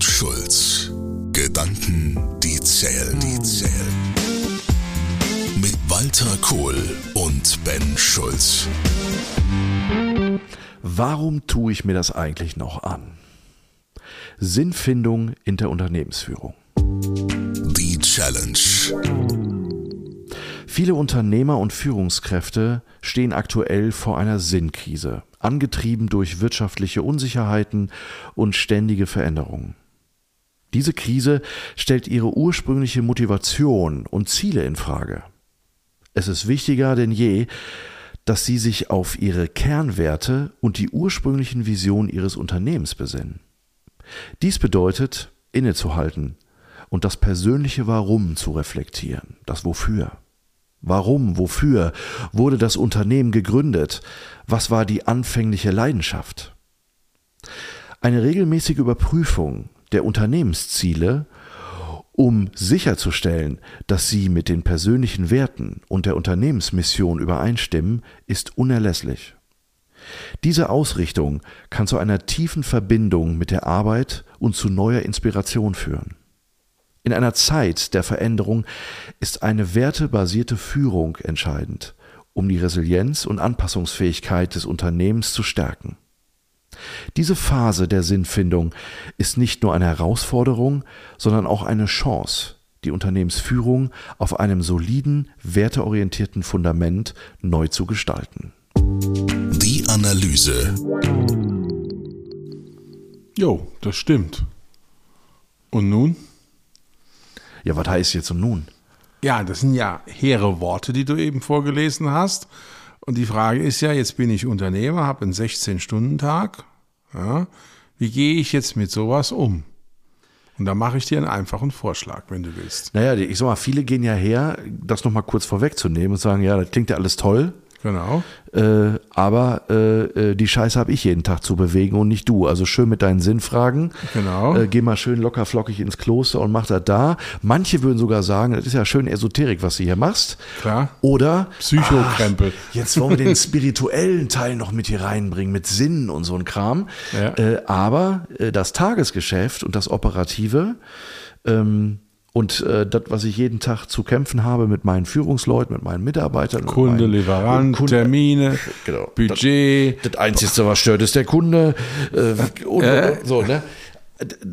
und Schulz. Gedanken, die zählen, die zählen. Mit Walter Kohl und Ben Schulz. Warum tue ich mir das eigentlich noch an? Sinnfindung in der Unternehmensführung. Die Challenge. Viele Unternehmer und Führungskräfte stehen aktuell vor einer Sinnkrise, angetrieben durch wirtschaftliche Unsicherheiten und ständige Veränderungen. Diese Krise stellt ihre ursprüngliche Motivation und Ziele in Frage. Es ist wichtiger denn je, dass sie sich auf ihre Kernwerte und die ursprünglichen Visionen ihres Unternehmens besinnen. Dies bedeutet, innezuhalten und das persönliche Warum zu reflektieren, das Wofür. Warum, wofür wurde das Unternehmen gegründet? Was war die anfängliche Leidenschaft? Eine regelmäßige Überprüfung der Unternehmensziele, um sicherzustellen, dass sie mit den persönlichen Werten und der Unternehmensmission übereinstimmen, ist unerlässlich. Diese Ausrichtung kann zu einer tiefen Verbindung mit der Arbeit und zu neuer Inspiration führen. In einer Zeit der Veränderung ist eine wertebasierte Führung entscheidend, um die Resilienz und Anpassungsfähigkeit des Unternehmens zu stärken. Diese Phase der Sinnfindung ist nicht nur eine Herausforderung, sondern auch eine Chance, die Unternehmensführung auf einem soliden, werteorientierten Fundament neu zu gestalten. Die Analyse. Jo, das stimmt. Und nun? Ja, was heißt jetzt und nun? Ja, das sind ja hehre Worte, die du eben vorgelesen hast. Und die Frage ist ja, jetzt bin ich Unternehmer, habe einen 16-Stunden-Tag. Ja, wie gehe ich jetzt mit sowas um? Und da mache ich dir einen einfachen Vorschlag, wenn du willst. Naja, ich sag mal, viele gehen ja her, das nochmal kurz vorwegzunehmen und sagen, ja, das klingt ja alles toll. Genau. Äh, aber äh, äh, die Scheiße habe ich jeden Tag zu bewegen und nicht du. Also schön mit deinen Sinnfragen. Genau. Äh, geh mal schön locker flockig ins Kloster und mach das da. Manche würden sogar sagen, das ist ja schön Esoterik, was du hier machst. Klar. Oder Psychokrempel. ach, jetzt wollen wir den spirituellen Teil noch mit hier reinbringen, mit Sinn und so ein Kram. Ja. Äh, aber äh, das Tagesgeschäft und das Operative ähm, und äh, das, was ich jeden Tag zu kämpfen habe mit meinen Führungsleuten, mit meinen Mitarbeitern. mit Kunde, meinen, Lieferant, Kunde- Termine, Genau. Budget. Das Einzige, was stört, ist der Kunde. Äh, und, Äh. und, so, ne?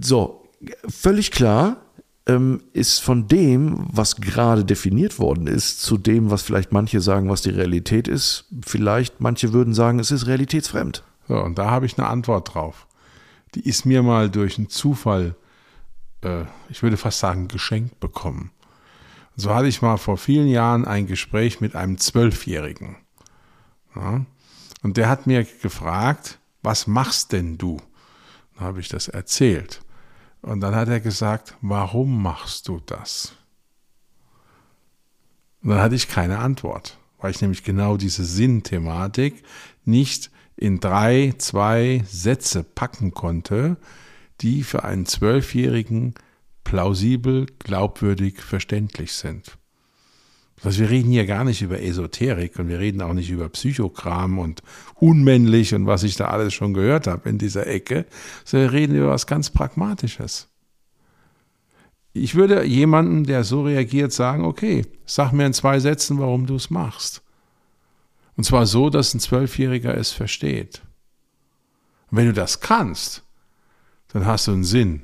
So, völlig klar ähm, ist von dem, was gerade definiert worden ist, zu dem, was vielleicht manche sagen, was die Realität ist, vielleicht manche würden sagen, es ist realitätsfremd. So, und da habe ich eine Antwort drauf. Die ist mir mal durch einen Zufall, äh, ich würde fast sagen, geschenkt bekommen. So hatte ich mal vor vielen Jahren ein Gespräch mit einem Zwölfjährigen. Ja, und der hat mir gefragt, was machst denn du? Dann habe ich das erzählt. Und dann hat er gesagt, warum machst du das? Und dann hatte ich keine Antwort, weil ich nämlich genau diese Sinnthematik nicht in drei, zwei Sätze packen konnte, die für einen Zwölfjährigen plausibel, glaubwürdig, verständlich sind. Also wir reden hier gar nicht über Esoterik und wir reden auch nicht über Psychokram und unmännlich und was ich da alles schon gehört habe in dieser Ecke, sondern wir reden über was ganz Pragmatisches. Ich würde jemandem, der so reagiert, sagen, okay, sag mir in zwei Sätzen, warum du es machst. Und zwar so, dass ein Zwölfjähriger es versteht. Und wenn du das kannst, dann hast du einen Sinn.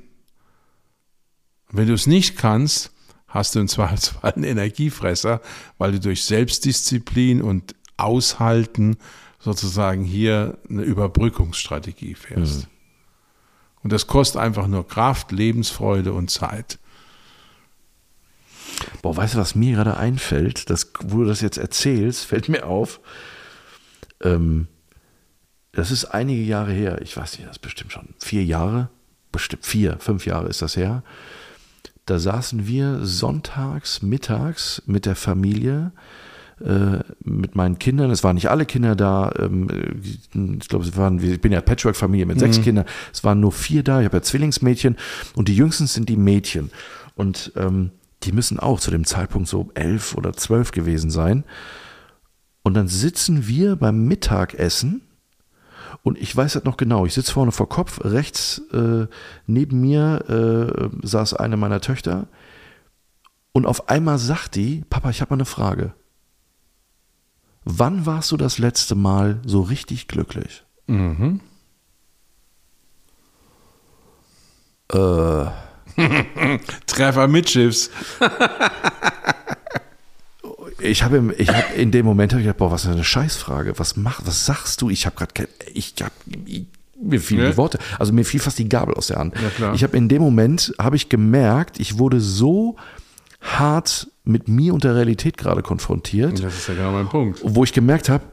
Und wenn du es nicht kannst, hast du im Zweifelsfall einen Energiefresser, weil du durch Selbstdisziplin und Aushalten sozusagen hier eine Überbrückungsstrategie fährst. Und das kostet einfach nur Kraft, Lebensfreude und Zeit. Boah, weißt du, was mir gerade einfällt? Das, wo du das jetzt erzählst, fällt mir auf. Ähm, das ist einige Jahre her. Ich weiß nicht, das ist bestimmt schon vier Jahre. Bestimmt vier, fünf Jahre ist das her. Da saßen wir sonntags, mittags mit der Familie, äh, mit meinen Kindern. Es waren nicht alle Kinder da. Ähm, ich glaube, es waren, ich bin ja Patchwork-Familie mit sechs Kindern. Es waren nur vier da. Ich habe ja Zwillingsmädchen und die jüngsten sind die Mädchen. Und ähm, die müssen auch zu dem Zeitpunkt so elf oder zwölf gewesen sein. Und dann sitzen wir beim Mittagessen Und ich weiß das noch genau. Ich sitze vorne vor Kopf. Rechts äh, neben mir äh, saß eine meiner Töchter. Und auf einmal sagt die, Papa, ich habe mal eine Frage. Wann warst du das letzte Mal so richtig glücklich? Mhm. Äh, Treffer mit Schiffs. ich habe ich hab in dem Moment hab ich gedacht, boah, was ist eine Scheißfrage. Was mach, was sagst du? Ich habe gerade kein, ich habe mir fielen Ja. die Worte, also mir fiel fast die Gabel aus der Hand. Ja, klar. Ich habe in dem Moment habe ich gemerkt, ich wurde so hart mit mir und der Realität gerade konfrontiert, Das ist ja genau mein Punkt. wo ich gemerkt habe,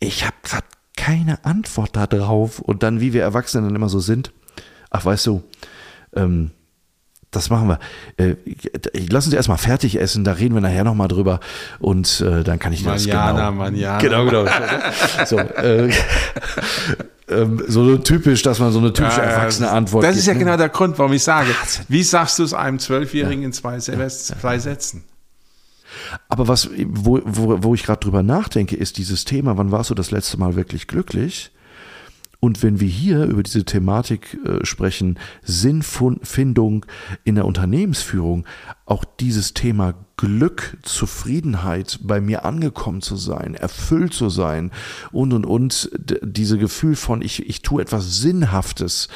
ich habe gerade keine Antwort darauf. Und dann, wie wir Erwachsenen dann immer so sind, ach weißt du, ähm, das machen wir. Äh, lass uns erstmal fertig essen, da reden wir nachher nochmal drüber und äh, dann kann ich dir das genau. manjana. Genau, genau. So, äh, ähm, so typisch, dass man so eine typische Ja, ja, erwachsene das- Antwort Das gibt. ist ja ne? genau der Grund, warum ich sage, wie sagst du es einem Zwölfjährigen in zwei, zwei Sätzen? Aber was, wo, wo, wo ich gerade drüber nachdenke, ist dieses Thema, wann warst du das letzte Mal wirklich glücklich? Und wenn wir hier über diese Thematik äh, sprechen, Sinnfindung in der Unternehmensführung, auch dieses Thema Glück, Zufriedenheit, bei mir angekommen zu sein, erfüllt zu sein und und und, diese Gefühl von ich, ich tue etwas Sinnhaftes,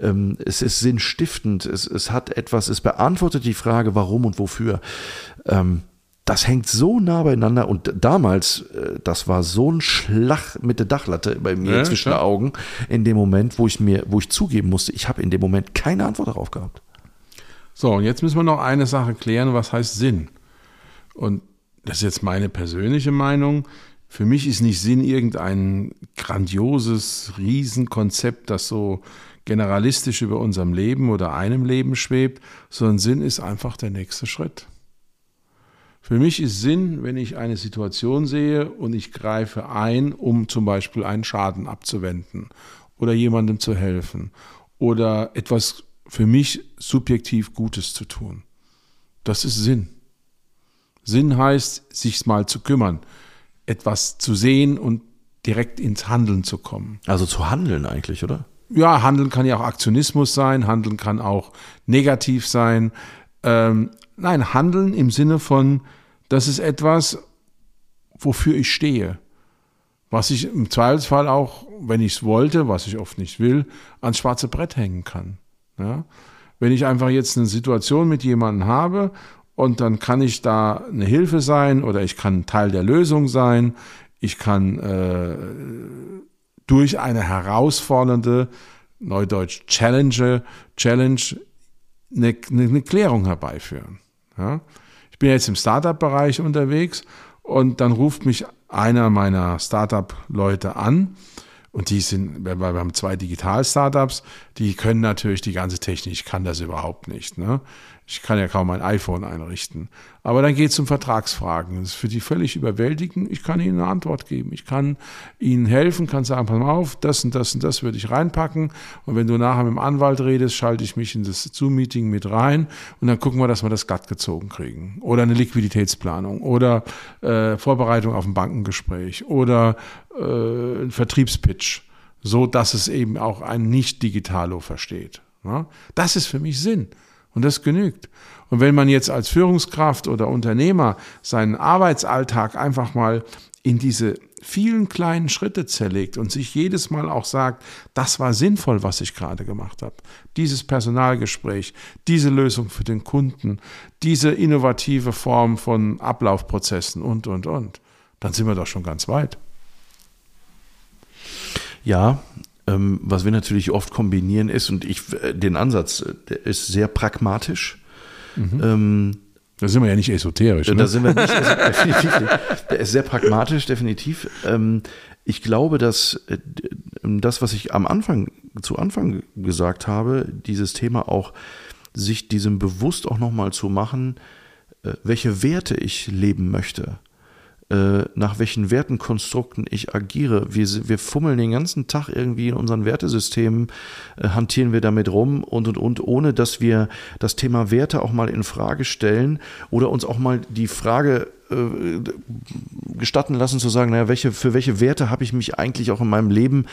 ähm, es ist sinnstiftend, es, es hat etwas, es beantwortet die Frage, warum und wofür. Ähm, das hängt so nah beieinander und damals, äh, das war so ein Schlag mit der Dachlatte bei mir Ja, zwischen den Augen, in dem Moment, wo ich mir, wo ich zugeben musste, ich habe in dem Moment keine Antwort darauf gehabt. So, und jetzt müssen wir noch eine Sache klären, was heißt Sinn? Und das ist jetzt meine persönliche Meinung. Für mich ist nicht Sinn irgendein grandioses Riesenkonzept, das so generalistisch über unserem Leben oder einem Leben schwebt, sondern Sinn ist einfach der nächste Schritt. Für mich ist Sinn, wenn ich eine Situation sehe und ich greife ein, um zum Beispiel einen Schaden abzuwenden oder jemandem zu helfen oder etwas für mich subjektiv Gutes zu tun. Das ist Sinn. Sinn heißt, sich mal zu kümmern, etwas zu sehen und direkt ins Handeln zu kommen. Also zu handeln eigentlich, oder? Ja, Handeln kann ja auch Aktionismus sein, Handeln kann auch negativ sein. Ähm, nein, Handeln im Sinne von, das ist etwas, wofür ich stehe. Was ich im Zweifelsfall auch, wenn ich es wollte, was ich oft nicht will, ans schwarze Brett hängen kann. Ja? Wenn ich einfach jetzt eine Situation mit jemandem habe und dann kann ich da eine Hilfe sein oder ich kann Teil der Lösung sein, ich kann äh, durch eine herausfordernde, neudeutsch Challenge, Challenge eine, eine, Klärung herbeiführen. Ja? Ich bin jetzt im Startup-Bereich unterwegs und dann ruft mich einer meiner Startup-Leute an und die sind, wir haben zwei Digital-Startups, die können natürlich die ganze Technik, ich kann das überhaupt nicht. Ne? Ich kann ja kaum ein iPhone einrichten. Aber dann geht es um Vertragsfragen. Das ist für die völlig überwältigend. Ich kann ihnen eine Antwort geben. Ich kann ihnen helfen, kann sagen, pass mal auf, das und das und das würde ich reinpacken. Und wenn du nachher mit dem Anwalt redest, schalte ich mich in das Zoom-Meeting mit rein und dann gucken wir, dass wir das glatt gezogen kriegen. Oder eine Liquiditätsplanung oder äh, Vorbereitung auf ein Bankengespräch oder äh, ein Vertriebspitch, so dass es eben auch ein Nicht-Digitalo versteht. Ja? Das ist für mich Sinn. Und das genügt. Und wenn man jetzt als Führungskraft oder Unternehmer seinen Arbeitsalltag einfach mal in diese vielen kleinen Schritte zerlegt und sich jedes Mal auch sagt, das war sinnvoll, was ich gerade gemacht habe. Dieses Personalgespräch, diese Lösung für den Kunden, diese innovative Form von Ablaufprozessen und, und, und. Dann sind wir doch schon ganz weit. Ja, was wir natürlich oft kombinieren ist, und ich äh, den Ansatz, äh, der ist sehr pragmatisch. Ähm, Da sind wir ja nicht esoterisch. Da Ne? sind wir nicht, definitiv. Der ist sehr pragmatisch, definitiv. Ähm, ich glaube, dass äh, das, was ich am Anfang, zu Anfang gesagt habe, dieses Thema auch, sich diesem bewusst auch nochmal zu machen, welche Werte ich leben möchte, nach welchen Wertenkonstrukten ich agiere. Wir, wir fummeln den ganzen Tag irgendwie in unseren Wertesystemen, äh, hantieren wir damit rum und und und, ohne dass wir das Thema Werte auch mal in Frage stellen oder uns auch mal die Frage äh, gestatten lassen zu sagen, naja, welche, für welche Werte habe ich mich eigentlich auch in meinem Leben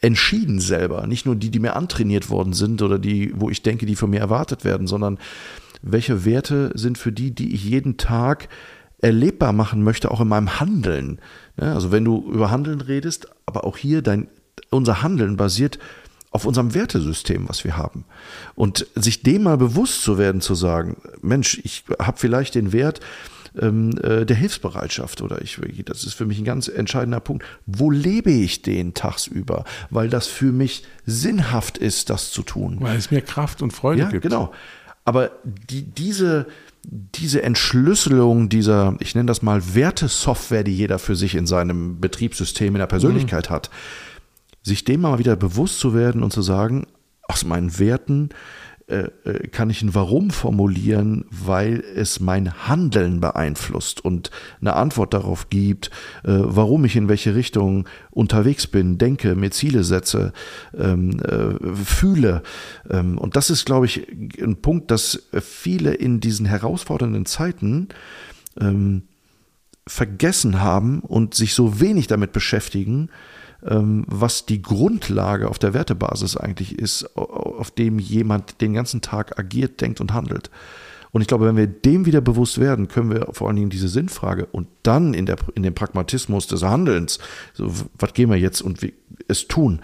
entschieden selber. Nicht nur die, die mir antrainiert worden sind oder die, wo ich denke, die von mir erwartet werden, sondern welche Werte sind für die, die ich jeden Tag erlebbar machen möchte, auch in meinem Handeln. Also wenn du über Handeln redest, aber auch hier dein, unser Handeln basiert auf unserem Wertesystem, was wir haben. Und sich dem mal bewusst zu werden, zu sagen, Mensch, ich habe vielleicht den Wert ähm, äh, der Hilfsbereitschaft oder ich, das ist für mich ein ganz entscheidender Punkt. Wo lebe ich den tagsüber? Weil das für mich sinnhaft ist, das zu tun. Weil es mir Kraft und Freude ja, gibt. Genau. Aber die, diese, diese Entschlüsselung dieser, ich nenne das mal Wertesoftware, die jeder für sich in seinem Betriebssystem, in der Persönlichkeit mhm. hat, sich dem mal wieder bewusst zu werden und zu sagen, aus meinen Werten kann ich ein Warum formulieren, weil es mein Handeln beeinflusst und eine Antwort darauf gibt, äh, warum ich in welche Richtung unterwegs bin, denke, mir Ziele setze, ähm, fühle. Ähm, und das ist, glaube ich, ein Punkt, dass viele in diesen herausfordernden Zeiten ähm, vergessen haben und sich so wenig damit beschäftigen, ähm, was die Grundlage auf der Wertebasis eigentlich ist, auf dem jemand den ganzen Tag agiert, denkt und handelt. Und ich glaube, wenn wir dem wieder bewusst werden, können wir vor allen Dingen diese Sinnfrage und dann in, der, in dem Pragmatismus des Handelns, so, was gehen wir jetzt und wie, es tun,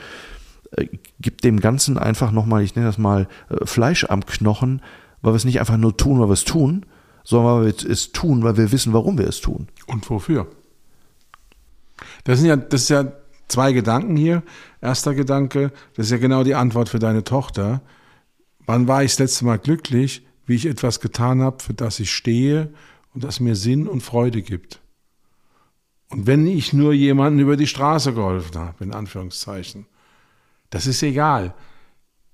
äh, gibt dem Ganzen einfach nochmal, ich nenne das mal, äh, Fleisch am Knochen, weil wir es nicht einfach nur tun, weil wir es tun, sondern weil wir es tun, weil wir wissen, warum wir es tun. Und wofür? Das, sind ja, das ist ja Zwei Gedanken hier. Erster Gedanke, das ist ja genau die Antwort für deine Tochter. Wann war ich das letzte Mal glücklich, wie ich etwas getan habe, für das ich stehe und das mir Sinn und Freude gibt? Und wenn ich nur jemanden über die Straße geholfen habe, in Anführungszeichen, das ist egal.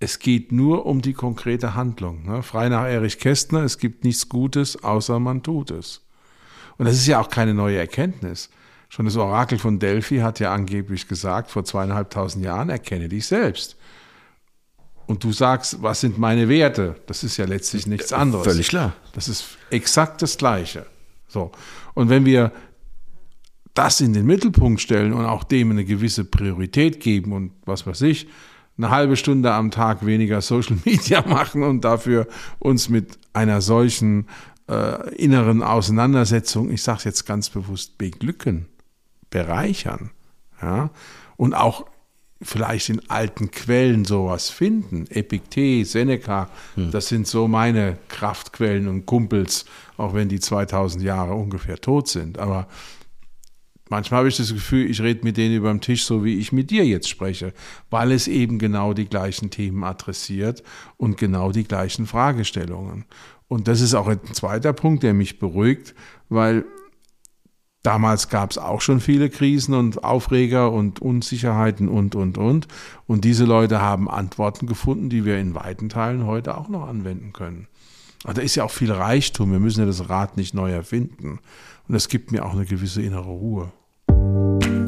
Es geht nur um die konkrete Handlung. Ne? Frei nach Erich Kästner, es gibt nichts Gutes, außer man tut es. Und das ist ja auch keine neue Erkenntnis. Schon das Orakel von Delphi hat ja angeblich gesagt, vor zweieinhalbtausend Jahren, erkenne dich selbst. Und du sagst, was sind meine Werte? Das ist ja letztlich nichts anderes. Völlig klar. Das ist exakt das Gleiche. So. Und wenn wir das in den Mittelpunkt stellen und auch dem eine gewisse Priorität geben und was weiß ich, eine halbe Stunde am Tag weniger Social Media machen und dafür uns mit einer solchen äh, inneren Auseinandersetzung, ich sage es jetzt ganz bewusst, beglücken, bereichern. Ja? Und auch vielleicht in alten Quellen sowas finden. Epiktet, Seneca, hm. das sind so meine Kraftquellen und Kumpels, auch wenn die 2000 Jahre ungefähr tot sind. Aber manchmal habe ich das Gefühl, ich rede mit denen über den Tisch, so wie ich mit dir jetzt spreche, weil es eben genau die gleichen Themen adressiert und genau die gleichen Fragestellungen. Und das ist auch ein zweiter Punkt, der mich beruhigt, weil Damals gab es auch schon viele Krisen und Aufreger und Unsicherheiten und, und, und. Und diese Leute haben Antworten gefunden, die wir in weiten Teilen heute auch noch anwenden können. Aber da ist ja auch viel Reichtum. Wir müssen ja das Rad nicht neu erfinden. Und das gibt mir auch eine gewisse innere Ruhe.